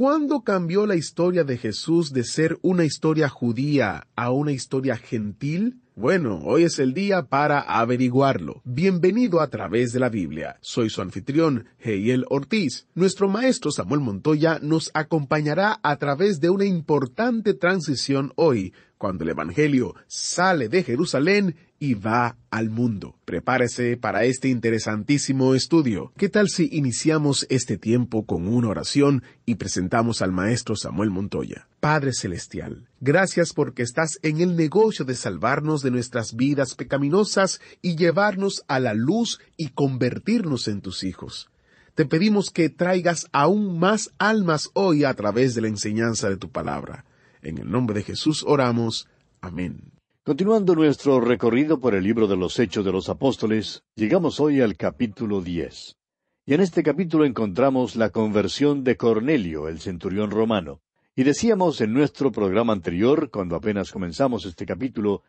¿Cuándo cambió la historia de Jesús de ser una historia judía a una historia gentil? Bueno, hoy es el día para averiguarlo. Bienvenido a través de la Biblia. Soy su anfitrión, Heiel Ortiz. Nuestro maestro Samuel Montoya nos acompañará a través de una importante transición hoy, cuando el Evangelio sale de Jerusalén y va al mundo. Prepárese para este interesantísimo estudio. ¿Qué tal si iniciamos este tiempo con una oración y presentamos al Maestro Samuel Montoya? Padre Celestial, gracias porque estás en el negocio de salvarnos de nuestras vidas pecaminosas y llevarnos a la luz y convertirnos en tus hijos. Te pedimos que traigas aún más almas hoy a través de la enseñanza de tu palabra. En el nombre de Jesús oramos. Amén. Continuando nuestro recorrido por el libro de los Hechos de los Apóstoles, llegamos hoy al capítulo diez. Y en este capítulo encontramos la conversión de Cornelio, el centurión romano. Y decíamos en nuestro programa anterior, cuando apenas comenzamos este capítulo,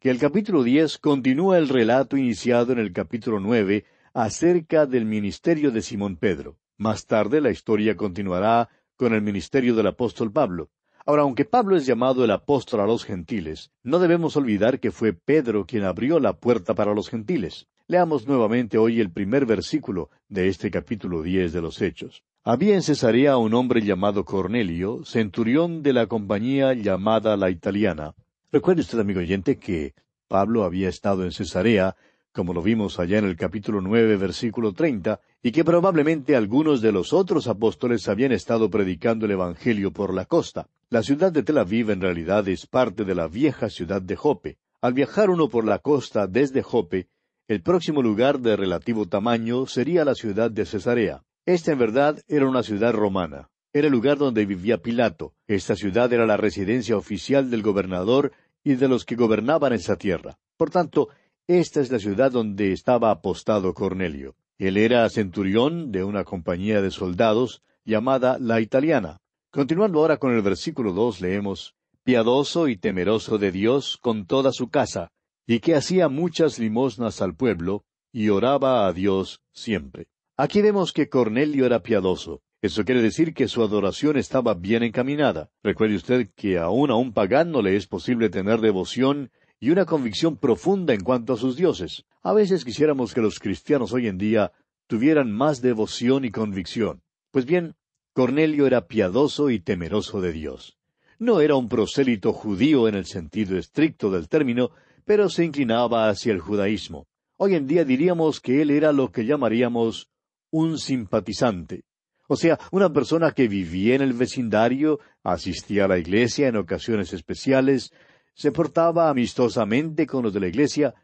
que el capítulo diez continúa el relato iniciado en el capítulo nueve acerca del ministerio de Simón Pedro. Más tarde la historia continuará con el ministerio del apóstol Pablo. Ahora, aunque Pablo es llamado el apóstol a los gentiles, no debemos olvidar que fue Pedro quien abrió la puerta para los gentiles. Leamos nuevamente hoy el primer versículo de este capítulo diez de los Hechos. Había en Cesarea un hombre llamado Cornelio, centurión de la compañía llamada la italiana. Recuerde usted, amigo oyente, que Pablo había estado en Cesarea, como lo vimos allá en el capítulo nueve, versículo treinta, y que probablemente algunos de los otros apóstoles habían estado predicando el Evangelio por la costa. La ciudad de Tel Aviv en realidad es parte de la vieja ciudad de Jope. Al viajar uno por la costa desde Jope, el próximo lugar de relativo tamaño sería la ciudad de Cesarea. Esta en verdad era una ciudad romana. Era el lugar donde vivía Pilato. Esta ciudad era la residencia oficial del gobernador y de los que gobernaban esa tierra. Por tanto, esta es la ciudad donde estaba apostado Cornelio. Él era centurión de una compañía de soldados llamada la italiana. Continuando ahora con el versículo dos leemos piadoso y temeroso de Dios con toda su casa, y que hacía muchas limosnas al pueblo, y oraba a Dios siempre. Aquí vemos que Cornelio era piadoso. Eso quiere decir que su adoración estaba bien encaminada. Recuerde usted que aún a un pagano le es posible tener devoción y una convicción profunda en cuanto a sus dioses. A veces quisiéramos que los cristianos hoy en día tuvieran más devoción y convicción. Pues bien, Cornelio era piadoso y temeroso de Dios. No era un prosélito judío en el sentido estricto del término, pero se inclinaba hacia el judaísmo. Hoy en día diríamos que él era lo que llamaríamos un simpatizante. O sea, una persona que vivía en el vecindario, asistía a la iglesia en ocasiones especiales, se portaba amistosamente con los de la iglesia,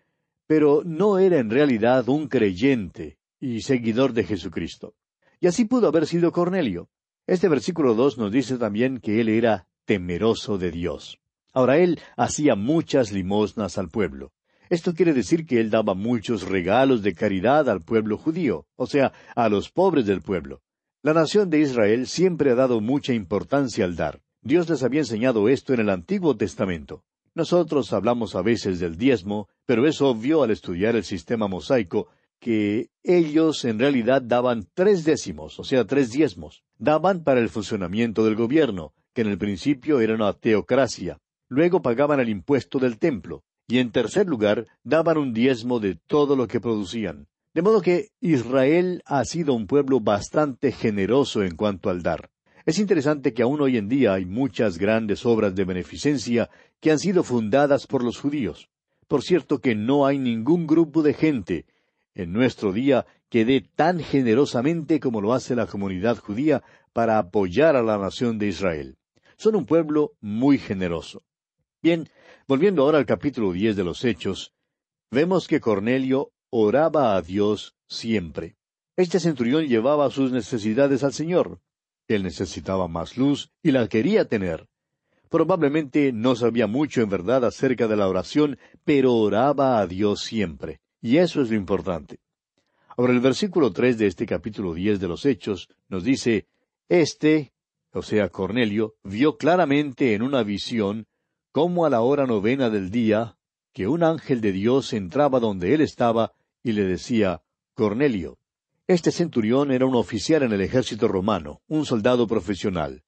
pero no era en realidad un creyente y seguidor de Jesucristo. Y así pudo haber sido Cornelio. Este versículo dos nos dice también que él era temeroso de Dios. Ahora él hacía muchas limosnas al pueblo. Esto quiere decir que él daba muchos regalos de caridad al pueblo judío, o sea, a los pobres del pueblo. La nación de Israel siempre ha dado mucha importancia al dar. Dios les había enseñado esto en el Antiguo Testamento. Nosotros hablamos a veces del diezmo, pero es obvio al estudiar el sistema mosaico que ellos en realidad daban tres décimos, o sea, tres diezmos. Daban para el funcionamiento del gobierno, que en el principio era una teocracia. Luego pagaban el impuesto del templo. Y en tercer lugar, daban un diezmo de todo lo que producían. De modo que Israel ha sido un pueblo bastante generoso en cuanto al dar. Es interesante que aún hoy en día hay muchas grandes obras de beneficencia que han sido fundadas por los judíos. Por cierto que no hay ningún grupo de gente en nuestro día que dé tan generosamente como lo hace la comunidad judía para apoyar a la nación de Israel. Son un pueblo muy generoso. Bien, volviendo ahora al capítulo diez de los Hechos, vemos que Cornelio oraba a Dios siempre. Este centurión llevaba sus necesidades al Señor. Él necesitaba más luz y la quería tener. Probablemente no sabía mucho en verdad acerca de la oración, pero oraba a Dios siempre. Y eso es lo importante. Ahora el versículo tres de este capítulo diez de los Hechos nos dice Este, o sea, Cornelio, vio claramente en una visión cómo a la hora novena del día, que un ángel de Dios entraba donde él estaba y le decía, Cornelio. Este centurión era un oficial en el ejército romano, un soldado profesional.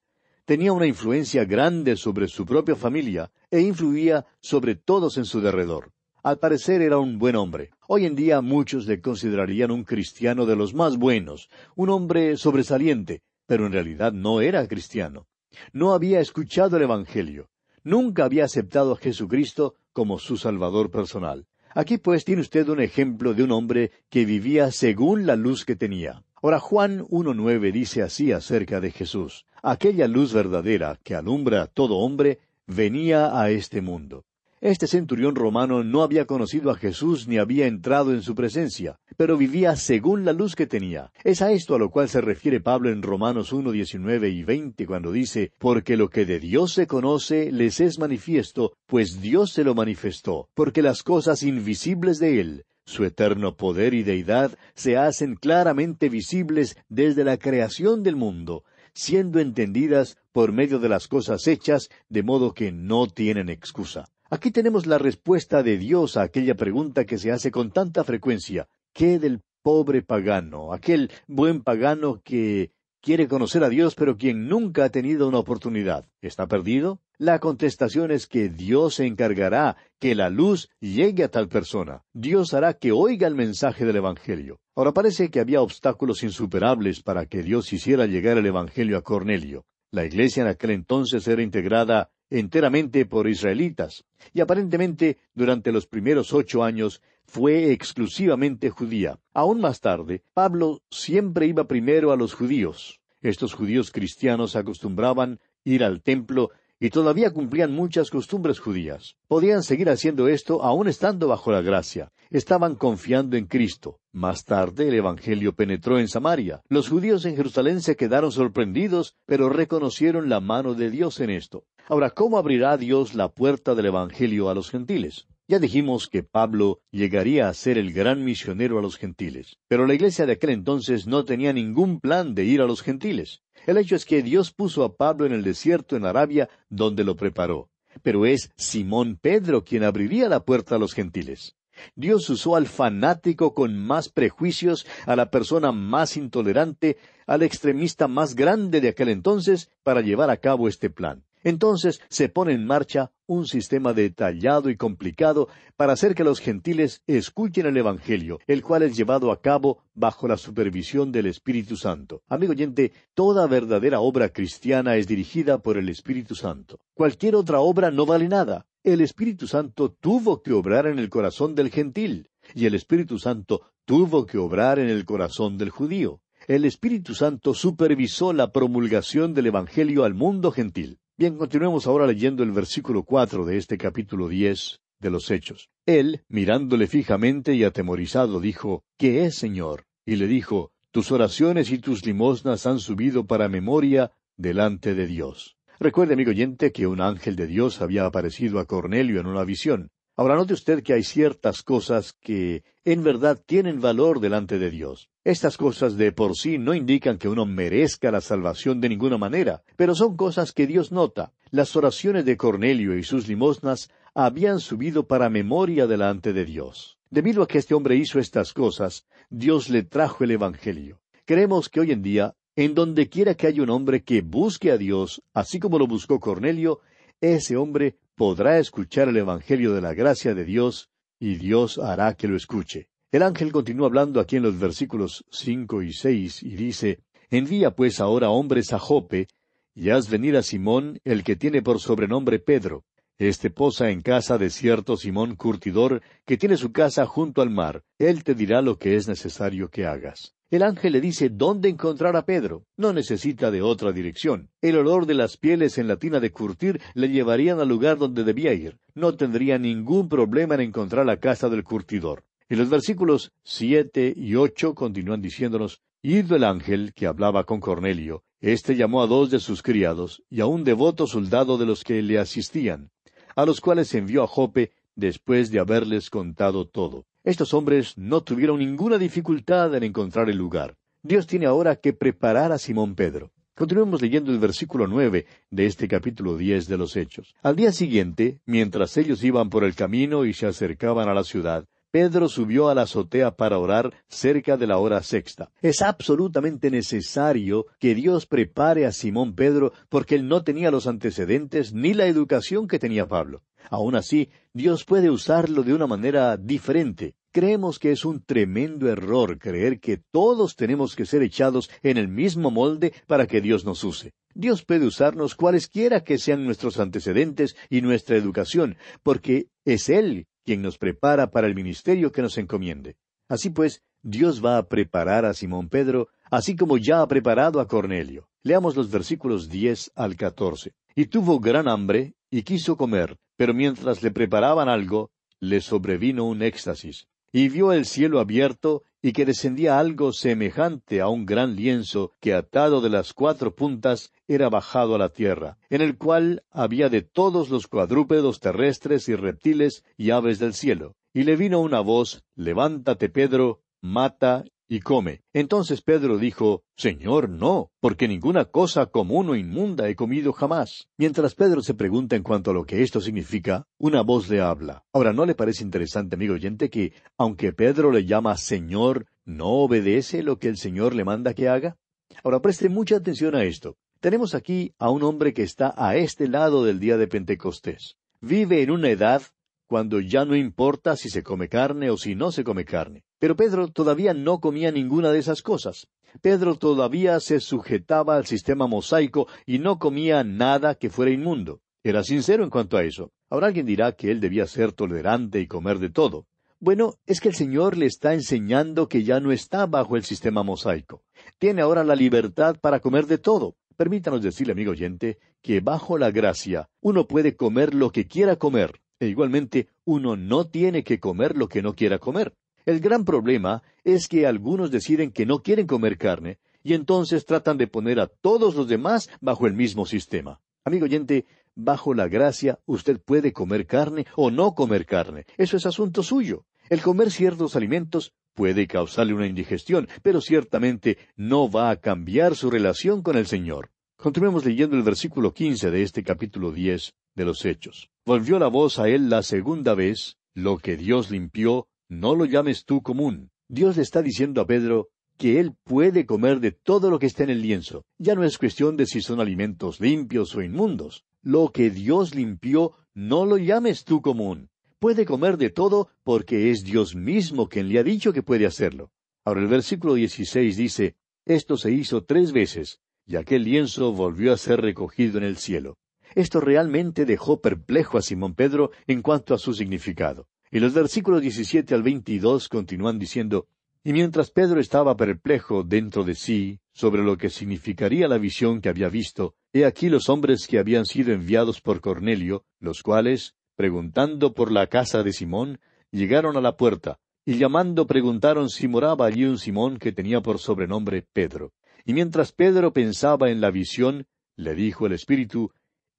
Tenía una influencia grande sobre su propia familia e influía sobre todos en su derredor. Al parecer era un buen hombre. Hoy en día muchos le considerarían un cristiano de los más buenos, un hombre sobresaliente, pero en realidad no era cristiano. No había escuchado el Evangelio. Nunca había aceptado a Jesucristo como su Salvador personal. Aquí pues tiene usted un ejemplo de un hombre que vivía según la luz que tenía. Ahora Juan 1.9 dice así acerca de Jesús. Aquella luz verdadera que alumbra a todo hombre venía a este mundo. Este centurión romano no había conocido a Jesús ni había entrado en su presencia, pero vivía según la luz que tenía. Es a esto a lo cual se refiere Pablo en Romanos 1, 19 y 20 cuando dice, porque lo que de Dios se conoce les es manifiesto, pues Dios se lo manifestó, porque las cosas invisibles de Él, su eterno poder y deidad, se hacen claramente visibles desde la creación del mundo, siendo entendidas por medio de las cosas hechas, de modo que no tienen excusa. Aquí tenemos la respuesta de Dios a aquella pregunta que se hace con tanta frecuencia. ¿Qué del pobre pagano, aquel buen pagano que quiere conocer a Dios pero quien nunca ha tenido una oportunidad? ¿Está perdido? La contestación es que Dios se encargará que la luz llegue a tal persona. Dios hará que oiga el mensaje del Evangelio. Ahora parece que había obstáculos insuperables para que Dios hiciera llegar el Evangelio a Cornelio. La iglesia en aquel entonces era integrada enteramente por israelitas, y aparentemente durante los primeros ocho años fue exclusivamente judía. Aún más tarde, Pablo siempre iba primero a los judíos. Estos judíos cristianos acostumbraban ir al templo y todavía cumplían muchas costumbres judías. Podían seguir haciendo esto aún estando bajo la gracia. Estaban confiando en Cristo. Más tarde el Evangelio penetró en Samaria. Los judíos en Jerusalén se quedaron sorprendidos, pero reconocieron la mano de Dios en esto. Ahora, ¿cómo abrirá Dios la puerta del Evangelio a los gentiles? Ya dijimos que Pablo llegaría a ser el gran misionero a los gentiles, pero la iglesia de aquel entonces no tenía ningún plan de ir a los gentiles. El hecho es que Dios puso a Pablo en el desierto en Arabia, donde lo preparó. Pero es Simón Pedro quien abriría la puerta a los gentiles. Dios usó al fanático con más prejuicios, a la persona más intolerante, al extremista más grande de aquel entonces, para llevar a cabo este plan. Entonces se pone en marcha un sistema detallado y complicado para hacer que los gentiles escuchen el Evangelio, el cual es llevado a cabo bajo la supervisión del Espíritu Santo. Amigo oyente, toda verdadera obra cristiana es dirigida por el Espíritu Santo. Cualquier otra obra no vale nada. El Espíritu Santo tuvo que obrar en el corazón del gentil, y el Espíritu Santo tuvo que obrar en el corazón del judío. El Espíritu Santo supervisó la promulgación del Evangelio al mundo gentil. Bien, continuemos ahora leyendo el versículo cuatro de este capítulo diez de los Hechos. Él, mirándole fijamente y atemorizado, dijo, ¿Qué es, Señor? Y le dijo, Tus oraciones y tus limosnas han subido para memoria delante de Dios. Recuerde, amigo oyente, que un ángel de Dios había aparecido a Cornelio en una visión. Ahora note usted que hay ciertas cosas que en verdad tienen valor delante de Dios. Estas cosas de por sí no indican que uno merezca la salvación de ninguna manera, pero son cosas que Dios nota. Las oraciones de Cornelio y sus limosnas habían subido para memoria delante de Dios. Debido a que este hombre hizo estas cosas, Dios le trajo el Evangelio. Creemos que hoy en día, en donde quiera que haya un hombre que busque a Dios, así como lo buscó Cornelio, ese hombre podrá escuchar el Evangelio de la gracia de Dios y Dios hará que lo escuche. El ángel continúa hablando aquí en los versículos cinco y seis y dice Envía pues ahora hombres a Jope, y haz venir a Simón, el que tiene por sobrenombre Pedro. Este posa en casa de cierto Simón curtidor, que tiene su casa junto al mar. Él te dirá lo que es necesario que hagas. El ángel le dice dónde encontrar a Pedro. No necesita de otra dirección. El olor de las pieles en la tina de curtir le llevarían al lugar donde debía ir. No tendría ningún problema en encontrar la casa del curtidor. Y los versículos siete y ocho continúan diciéndonos Id el ángel que hablaba con Cornelio. Este llamó a dos de sus criados y a un devoto soldado de los que le asistían, a los cuales envió a Jope después de haberles contado todo. Estos hombres no tuvieron ninguna dificultad en encontrar el lugar. Dios tiene ahora que preparar a Simón Pedro. Continuemos leyendo el versículo nueve de este capítulo diez de los Hechos. Al día siguiente, mientras ellos iban por el camino y se acercaban a la ciudad, Pedro subió a la azotea para orar cerca de la hora sexta. Es absolutamente necesario que Dios prepare a Simón Pedro porque él no tenía los antecedentes ni la educación que tenía Pablo. Aun así, Dios puede usarlo de una manera diferente. Creemos que es un tremendo error creer que todos tenemos que ser echados en el mismo molde para que Dios nos use. Dios puede usarnos cualesquiera que sean nuestros antecedentes y nuestra educación, porque es Él quien nos prepara para el ministerio que nos encomiende. Así pues, Dios va a preparar a Simón Pedro, así como ya ha preparado a Cornelio. Leamos los versículos diez al catorce. Y tuvo gran hambre, y quiso comer, pero mientras le preparaban algo, le sobrevino un éxtasis, y vio el cielo abierto, y que descendía algo semejante a un gran lienzo que atado de las cuatro puntas era bajado a la tierra, en el cual había de todos los cuadrúpedos terrestres y reptiles y aves del cielo. Y le vino una voz, Levántate, Pedro, mata y come. Entonces Pedro dijo, Señor, no, porque ninguna cosa común o inmunda he comido jamás. Mientras Pedro se pregunta en cuanto a lo que esto significa, una voz le habla. Ahora, ¿no le parece interesante, amigo oyente, que aunque Pedro le llama Señor, no obedece lo que el Señor le manda que haga? Ahora, preste mucha atención a esto. Tenemos aquí a un hombre que está a este lado del día de Pentecostés. Vive en una edad cuando ya no importa si se come carne o si no se come carne. Pero Pedro todavía no comía ninguna de esas cosas. Pedro todavía se sujetaba al sistema mosaico y no comía nada que fuera inmundo. Era sincero en cuanto a eso. Ahora alguien dirá que él debía ser tolerante y comer de todo. Bueno, es que el Señor le está enseñando que ya no está bajo el sistema mosaico. Tiene ahora la libertad para comer de todo. Permítanos decirle, amigo oyente, que bajo la gracia uno puede comer lo que quiera comer, e igualmente uno no tiene que comer lo que no quiera comer. El gran problema es que algunos deciden que no quieren comer carne y entonces tratan de poner a todos los demás bajo el mismo sistema. Amigo oyente, bajo la gracia usted puede comer carne o no comer carne. Eso es asunto suyo. El comer ciertos alimentos puede causarle una indigestión, pero ciertamente no va a cambiar su relación con el Señor. Continuemos leyendo el versículo quince de este capítulo diez los Hechos. Volvió la voz a él la segunda vez, lo que Dios limpió, no lo llames tú común. Dios le está diciendo a Pedro que él puede comer de todo lo que está en el lienzo. Ya no es cuestión de si son alimentos limpios o inmundos. Lo que Dios limpió, no lo llames tú común. Puede comer de todo porque es Dios mismo quien le ha dicho que puede hacerlo. Ahora el versículo 16 dice, Esto se hizo tres veces, y aquel lienzo volvió a ser recogido en el cielo. Esto realmente dejó perplejo a Simón Pedro en cuanto a su significado. Y los versículos 17 al 22 continúan diciendo, Y mientras Pedro estaba perplejo dentro de sí sobre lo que significaría la visión que había visto, he aquí los hombres que habían sido enviados por Cornelio, los cuales, preguntando por la casa de Simón, llegaron a la puerta, y llamando preguntaron si moraba allí un Simón que tenía por sobrenombre Pedro. Y mientras Pedro pensaba en la visión, le dijo el Espíritu,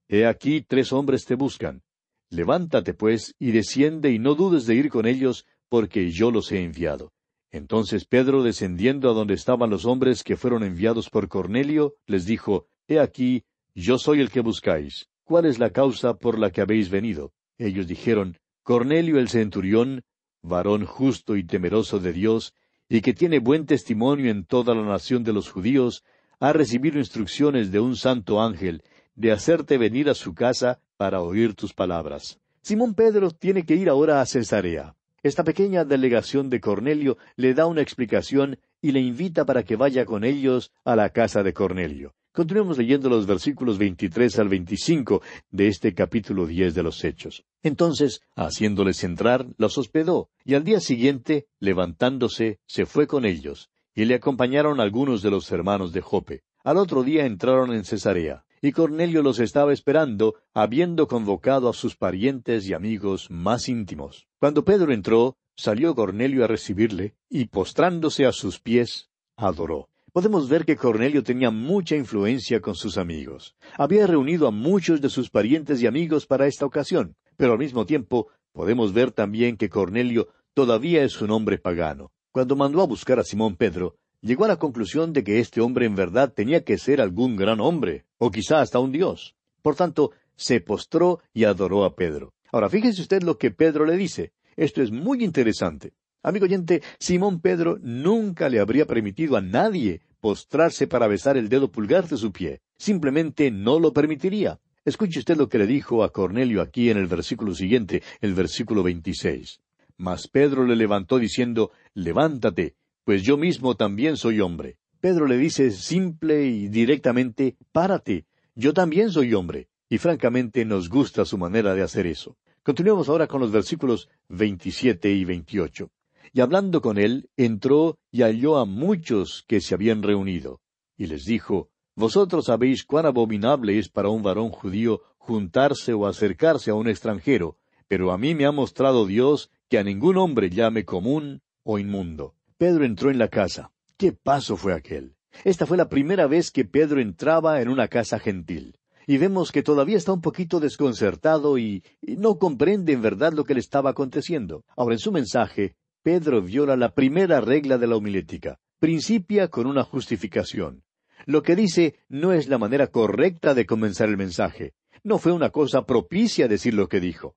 He aquí tres hombres te buscan. Levántate, pues, y desciende, y no dudes de ir con ellos, porque yo los he enviado. Entonces Pedro, descendiendo a donde estaban los hombres que fueron enviados por Cornelio, les dijo, He aquí, yo soy el que buscáis. ¿Cuál es la causa por la que habéis venido? Ellos dijeron, Cornelio el centurión, varón justo y temeroso de Dios, y que tiene buen testimonio en toda la nación de los judíos, ha recibido instrucciones de un santo ángel, de hacerte venir a su casa para oír tus palabras. Simón Pedro tiene que ir ahora a Cesarea. Esta pequeña delegación de Cornelio le da una explicación y le invita para que vaya con ellos a la casa de Cornelio. Continuemos leyendo los versículos 23 al 25 de este capítulo 10 de los Hechos. Entonces, haciéndoles entrar, los hospedó, y al día siguiente, levantándose, se fue con ellos, y le acompañaron algunos de los hermanos de Jope. Al otro día entraron en Cesarea, y Cornelio los estaba esperando, habiendo convocado a sus parientes y amigos más íntimos. Cuando Pedro entró, salió Cornelio a recibirle, y postrándose a sus pies, adoró podemos ver que Cornelio tenía mucha influencia con sus amigos. Había reunido a muchos de sus parientes y amigos para esta ocasión, pero al mismo tiempo podemos ver también que Cornelio todavía es un hombre pagano. Cuando mandó a buscar a Simón Pedro, llegó a la conclusión de que este hombre en verdad tenía que ser algún gran hombre, o quizá hasta un dios. Por tanto, se postró y adoró a Pedro. Ahora fíjese usted lo que Pedro le dice. Esto es muy interesante. Amigo oyente, Simón Pedro nunca le habría permitido a nadie postrarse para besar el dedo pulgar de su pie. Simplemente no lo permitiría. Escuche usted lo que le dijo a Cornelio aquí en el versículo siguiente, el versículo veintiséis. Mas Pedro le levantó diciendo, Levántate, pues yo mismo también soy hombre. Pedro le dice simple y directamente, Párate, yo también soy hombre. Y francamente nos gusta su manera de hacer eso. Continuemos ahora con los versículos veintisiete y veintiocho. Y hablando con él, entró y halló a muchos que se habían reunido. Y les dijo, Vosotros sabéis cuán abominable es para un varón judío juntarse o acercarse a un extranjero, pero a mí me ha mostrado Dios que a ningún hombre llame común o inmundo. Pedro entró en la casa. ¿Qué paso fue aquel? Esta fue la primera vez que Pedro entraba en una casa gentil. Y vemos que todavía está un poquito desconcertado y, no comprende en verdad lo que le estaba aconteciendo. Ahora, en su mensaje, Pedro viola la primera regla de la homilética. Principia con una justificación. Lo que dice no es la manera correcta de comenzar el mensaje. No fue una cosa propicia decir lo que dijo.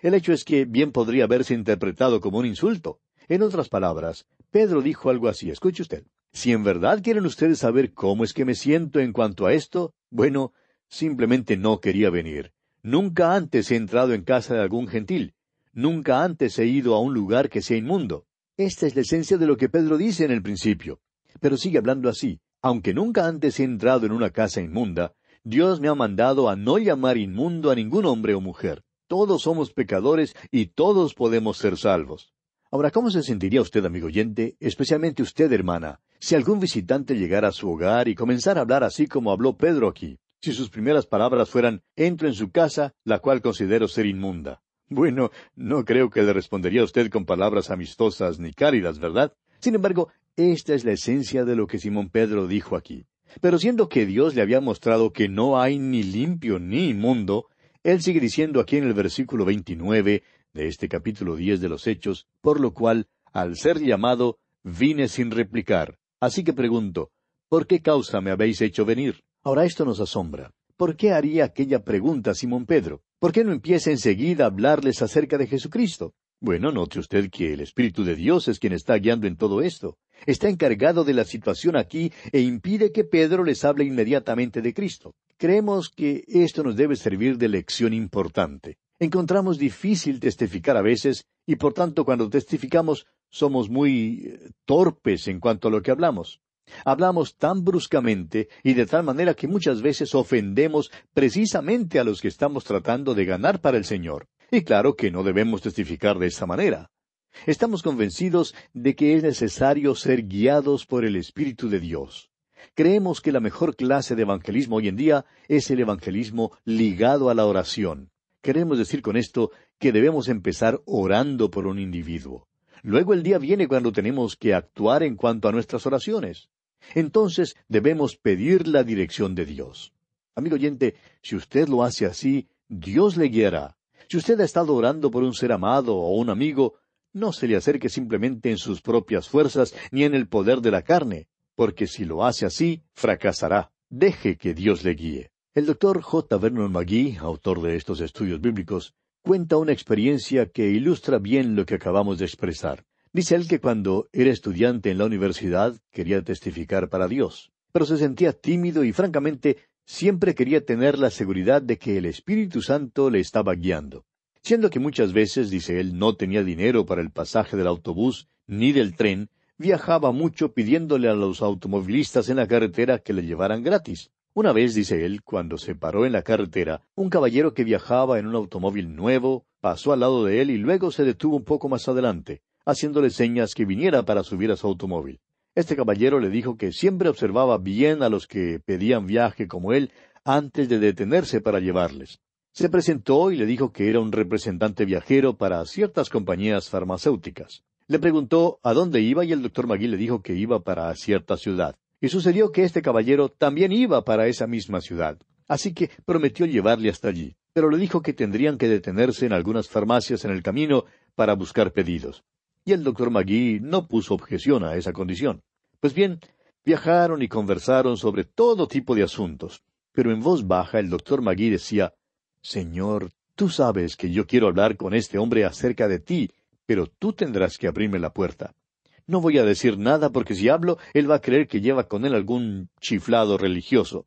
El hecho es que bien podría haberse interpretado como un insulto. En otras palabras, Pedro dijo algo así. Escuche usted. Si en verdad quieren ustedes saber cómo es que me siento en cuanto a esto, bueno, simplemente no quería venir. Nunca antes he entrado en casa de algún gentil. Nunca antes he ido a un lugar que sea inmundo. Esta es la esencia de lo que Pedro dice en el principio. Pero sigue hablando así. Aunque nunca antes he entrado en una casa inmunda, Dios me ha mandado a no llamar inmundo a ningún hombre o mujer. Todos somos pecadores y todos podemos ser salvos. Ahora, ¿cómo se sentiría usted, amigo oyente, especialmente usted, hermana, si algún visitante llegara a su hogar y comenzara a hablar así como habló Pedro aquí? Si sus primeras palabras fueran, entro en su casa, la cual considero ser inmunda. Bueno, no creo que le respondería a usted con palabras amistosas ni cálidas, ¿verdad? Sin embargo, esta es la esencia de lo que Simón Pedro dijo aquí. Pero siendo que Dios le había mostrado que no hay ni limpio ni inmundo, él sigue diciendo aquí en el versículo 29 de este capítulo 10 de los Hechos, por lo cual, al ser llamado, vine sin replicar. Así que pregunto, ¿por qué causa me habéis hecho venir? Ahora esto nos asombra. ¿Por qué haría aquella pregunta Simón Pedro? ¿Por qué no empieza enseguida a hablarles acerca de Jesucristo? Bueno, note usted que el Espíritu de Dios es quien está guiando en todo esto. Está encargado de la situación aquí e impide que Pedro les hable inmediatamente de Cristo. Creemos que esto nos debe servir de lección importante. Encontramos difícil testificar a veces y por tanto cuando testificamos somos muy eh, torpes en cuanto a lo que hablamos. Hablamos tan bruscamente y de tal manera que muchas veces ofendemos precisamente a los que estamos tratando de ganar para el Señor. Y claro que no debemos testificar de esa manera. Estamos convencidos de que es necesario ser guiados por el Espíritu de Dios. Creemos que la mejor clase de evangelismo hoy en día es el evangelismo ligado a la oración. Queremos decir con esto que debemos empezar orando por un individuo. Luego el día viene cuando tenemos que actuar en cuanto a nuestras oraciones. Entonces debemos pedir la dirección de Dios. Amigo oyente, si usted lo hace así, Dios le guiará. Si usted ha estado orando por un ser amado o un amigo, no se le acerque simplemente en sus propias fuerzas ni en el poder de la carne, porque si lo hace así, fracasará. Deje que Dios le guíe. El doctor J. Vernon McGee, autor de estos estudios bíblicos, cuenta una experiencia que ilustra bien lo que acabamos de expresar. Dice él que cuando era estudiante en la universidad quería testificar para Dios, pero se sentía tímido y francamente siempre quería tener la seguridad de que el Espíritu Santo le estaba guiando. Siendo que muchas veces, dice él, no tenía dinero para el pasaje del autobús ni del tren, viajaba mucho pidiéndole a los automovilistas en la carretera que le llevaran gratis. Una vez, dice él, cuando se paró en la carretera, un caballero que viajaba en un automóvil nuevo pasó al lado de él y luego se detuvo un poco más adelante, haciéndole señas que viniera para subir a su automóvil. Este caballero le dijo que siempre observaba bien a los que pedían viaje como él antes de detenerse para llevarles. Se presentó y le dijo que era un representante viajero para ciertas compañías farmacéuticas. Le preguntó a dónde iba y el doctor Magui le dijo que iba para cierta ciudad. Y sucedió que este caballero también iba para esa misma ciudad. Así que prometió llevarle hasta allí, pero le dijo que tendrían que detenerse en algunas farmacias en el camino para buscar pedidos. Y el doctor Magui no puso objeción a esa condición. Pues bien, viajaron y conversaron sobre todo tipo de asuntos, pero en voz baja el doctor Magui decía Señor, tú sabes que yo quiero hablar con este hombre acerca de ti, pero tú tendrás que abrirme la puerta. No voy a decir nada porque si hablo, él va a creer que lleva con él algún chiflado religioso.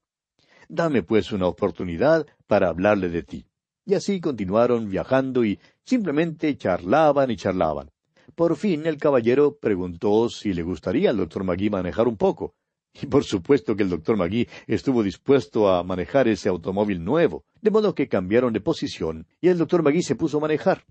Dame pues una oportunidad para hablarle de ti. Y así continuaron viajando y simplemente charlaban y charlaban. Por fin el caballero preguntó si le gustaría al doctor Magui manejar un poco. Y por supuesto que el doctor Magui estuvo dispuesto a manejar ese automóvil nuevo, de modo que cambiaron de posición y el doctor Magui se puso a manejar.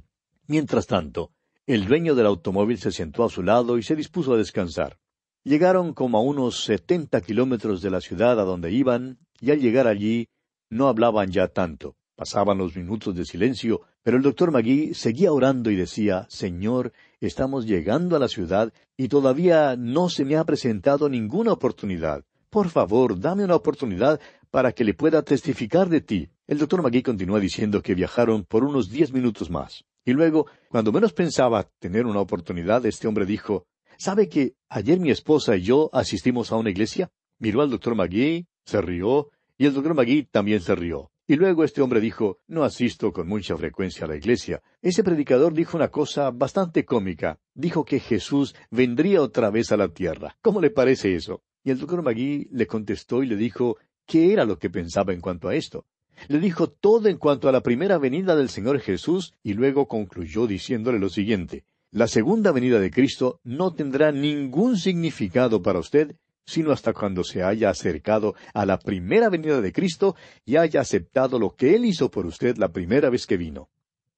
Mientras tanto, el dueño del automóvil se sentó a su lado y se dispuso a descansar. Llegaron como a unos setenta kilómetros de la ciudad a donde iban, y al llegar allí no hablaban ya tanto. Pasaban los minutos de silencio, pero el doctor Magui seguía orando y decía Señor, estamos llegando a la ciudad y todavía no se me ha presentado ninguna oportunidad. Por favor, dame una oportunidad para que le pueda testificar de ti. El doctor Magui continúa diciendo que viajaron por unos diez minutos más. Y luego, cuando menos pensaba tener una oportunidad, este hombre dijo, ¿Sabe que ayer mi esposa y yo asistimos a una iglesia? Miró al doctor Magui, se rió, y el doctor Magui también se rió. Y luego este hombre dijo, no asisto con mucha frecuencia a la iglesia. Ese predicador dijo una cosa bastante cómica. Dijo que Jesús vendría otra vez a la tierra. ¿Cómo le parece eso? Y el doctor Magui le contestó y le dijo qué era lo que pensaba en cuanto a esto. Le dijo todo en cuanto a la primera venida del Señor Jesús y luego concluyó diciéndole lo siguiente. La segunda venida de Cristo no tendrá ningún significado para usted sino hasta cuando se haya acercado a la primera venida de Cristo y haya aceptado lo que Él hizo por usted la primera vez que vino.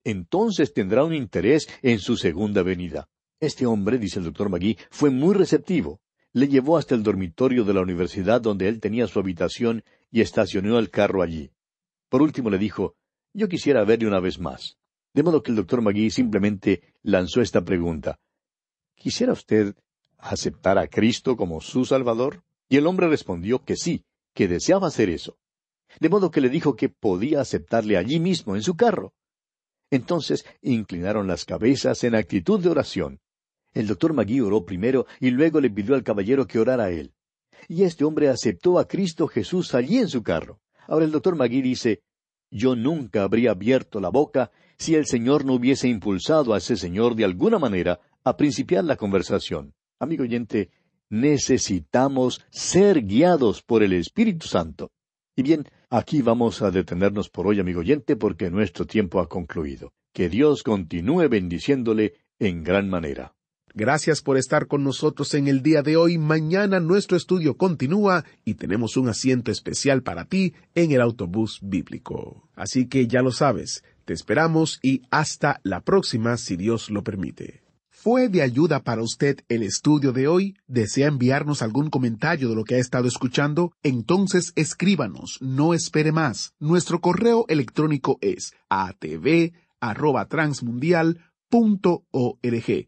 Entonces tendrá un interés en su segunda venida. Este hombre, dice el doctor Magui, fue muy receptivo. Le llevó hasta el dormitorio de la universidad donde él tenía su habitación y estacionó el carro allí. Por último le dijo, yo quisiera verle una vez más. De modo que el doctor Magui simplemente lanzó esta pregunta. ¿Quisiera usted aceptar a Cristo como su Salvador? Y el hombre respondió que sí, que deseaba hacer eso. De modo que le dijo que podía aceptarle allí mismo, en su carro. Entonces inclinaron las cabezas en actitud de oración. El doctor Magui oró primero y luego le pidió al caballero que orara a él. Y este hombre aceptó a Cristo Jesús allí en su carro. Ahora el doctor Magui dice, yo nunca habría abierto la boca si el Señor no hubiese impulsado a ese Señor de alguna manera a principiar la conversación. Amigo oyente, necesitamos ser guiados por el Espíritu Santo. Y bien, aquí vamos a detenernos por hoy, amigo oyente, porque nuestro tiempo ha concluido. Que Dios continúe bendiciéndole en gran manera. Gracias por estar con nosotros en el día de hoy. Mañana nuestro estudio continúa y tenemos un asiento especial para ti en el autobús bíblico. Así que ya lo sabes, te esperamos y hasta la próxima si Dios lo permite. ¿Fue de ayuda para usted el estudio de hoy? ¿Desea enviarnos algún comentario de lo que ha estado escuchando? Entonces escríbanos, no espere más. Nuestro correo electrónico es atv@transmundial.org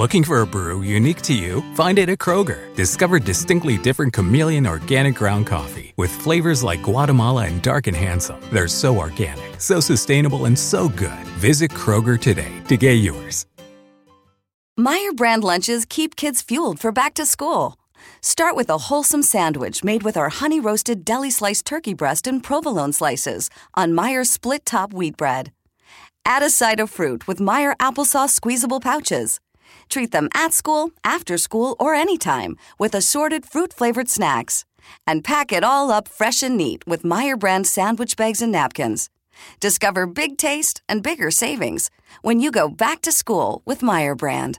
Looking for a brew unique to you? Find it at Kroger. Discover distinctly different chameleon organic ground coffee with flavors like Guatemala and Dark and Handsome. They're so organic, so sustainable, and so good. Visit Kroger today to get yours. Meyer brand lunches keep kids fueled for back to school. Start with a wholesome sandwich made with our honey roasted deli sliced turkey breast and provolone slices on Meyer's split top wheat bread. Add a side of fruit with Meyer applesauce squeezable pouches. Treat them at school, after school, or anytime with assorted fruit flavored snacks. And pack it all up fresh and neat with Meyer brand sandwich bags and napkins. Discover big taste and bigger savings when you go back to school with Meyer brand.